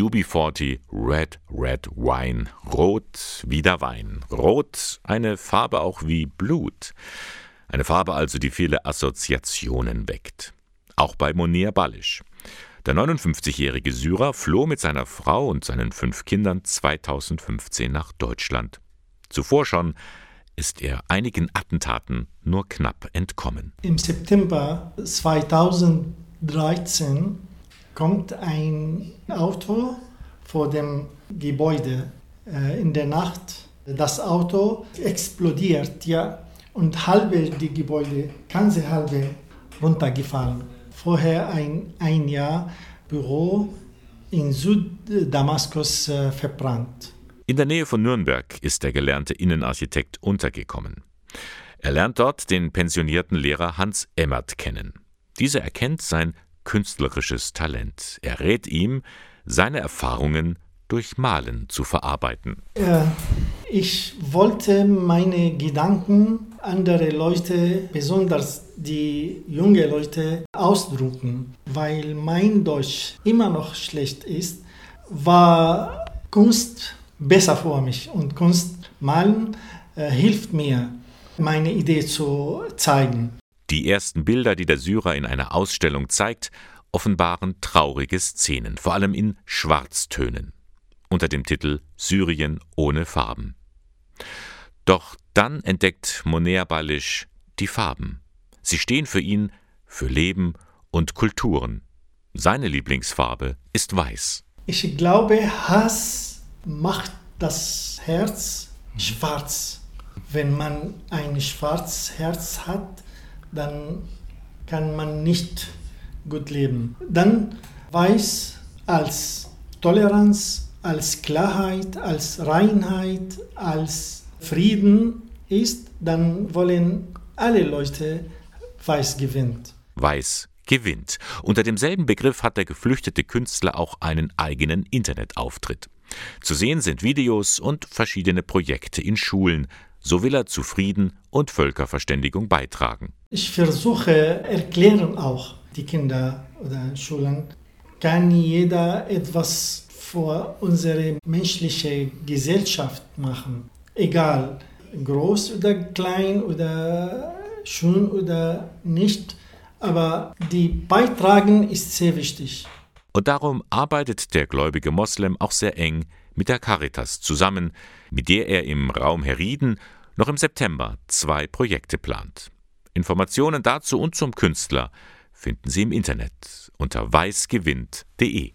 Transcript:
UB40 Red Red Wine. Rot wie der Wein. Rot, eine Farbe auch wie Blut. Eine Farbe also, die viele Assoziationen weckt. Auch bei Monir Balisch. Der 59-jährige Syrer floh mit seiner Frau und seinen fünf Kindern 2015 nach Deutschland. Zuvor schon ist er einigen Attentaten nur knapp entkommen. Im September 2013 kommt ein Auto vor dem Gebäude äh, in der Nacht. Das Auto explodiert, ja, und halbe die Gebäude, ganze halbe runtergefallen. Vorher ein, ein Jahr Büro in Süddamaskus äh, verbrannt. In der Nähe von Nürnberg ist der gelernte Innenarchitekt untergekommen. Er lernt dort den pensionierten Lehrer Hans Emmert kennen. Dieser erkennt sein künstlerisches Talent. Er rät ihm, seine Erfahrungen durch Malen zu verarbeiten. Ich wollte meine Gedanken andere Leute, besonders die junge Leute, ausdrucken. Weil mein Deutsch immer noch schlecht ist, war Kunst besser für mich. Und Kunst malen äh, hilft mir, meine Idee zu zeigen. Die ersten Bilder, die der Syrer in einer Ausstellung zeigt, offenbaren traurige Szenen, vor allem in Schwarztönen, unter dem Titel Syrien ohne Farben. Doch dann entdeckt Moner Balisch die Farben. Sie stehen für ihn für Leben und Kulturen. Seine Lieblingsfarbe ist weiß. Ich glaube, Hass macht das Herz schwarz. Wenn man ein schwarzes Herz hat, dann kann man nicht gut leben. Dann weiß als Toleranz, als Klarheit, als Reinheit, als Frieden ist, dann wollen alle Leute weiß gewinnt. Weiß gewinnt. Unter demselben Begriff hat der geflüchtete Künstler auch einen eigenen Internetauftritt. Zu sehen sind Videos und verschiedene Projekte in Schulen. So will er zu Frieden und Völkerverständigung beitragen. Ich versuche erklären auch die Kinder oder Schulen, kann jeder etwas für unsere menschliche Gesellschaft machen, egal groß oder klein oder schön oder nicht, aber die Beitragen ist sehr wichtig. Und darum arbeitet der gläubige Moslem auch sehr eng mit der Caritas zusammen, mit der er im Raum Herrieden noch im September zwei Projekte plant. Informationen dazu und zum Künstler finden Sie im Internet unter weißgewinnt.de.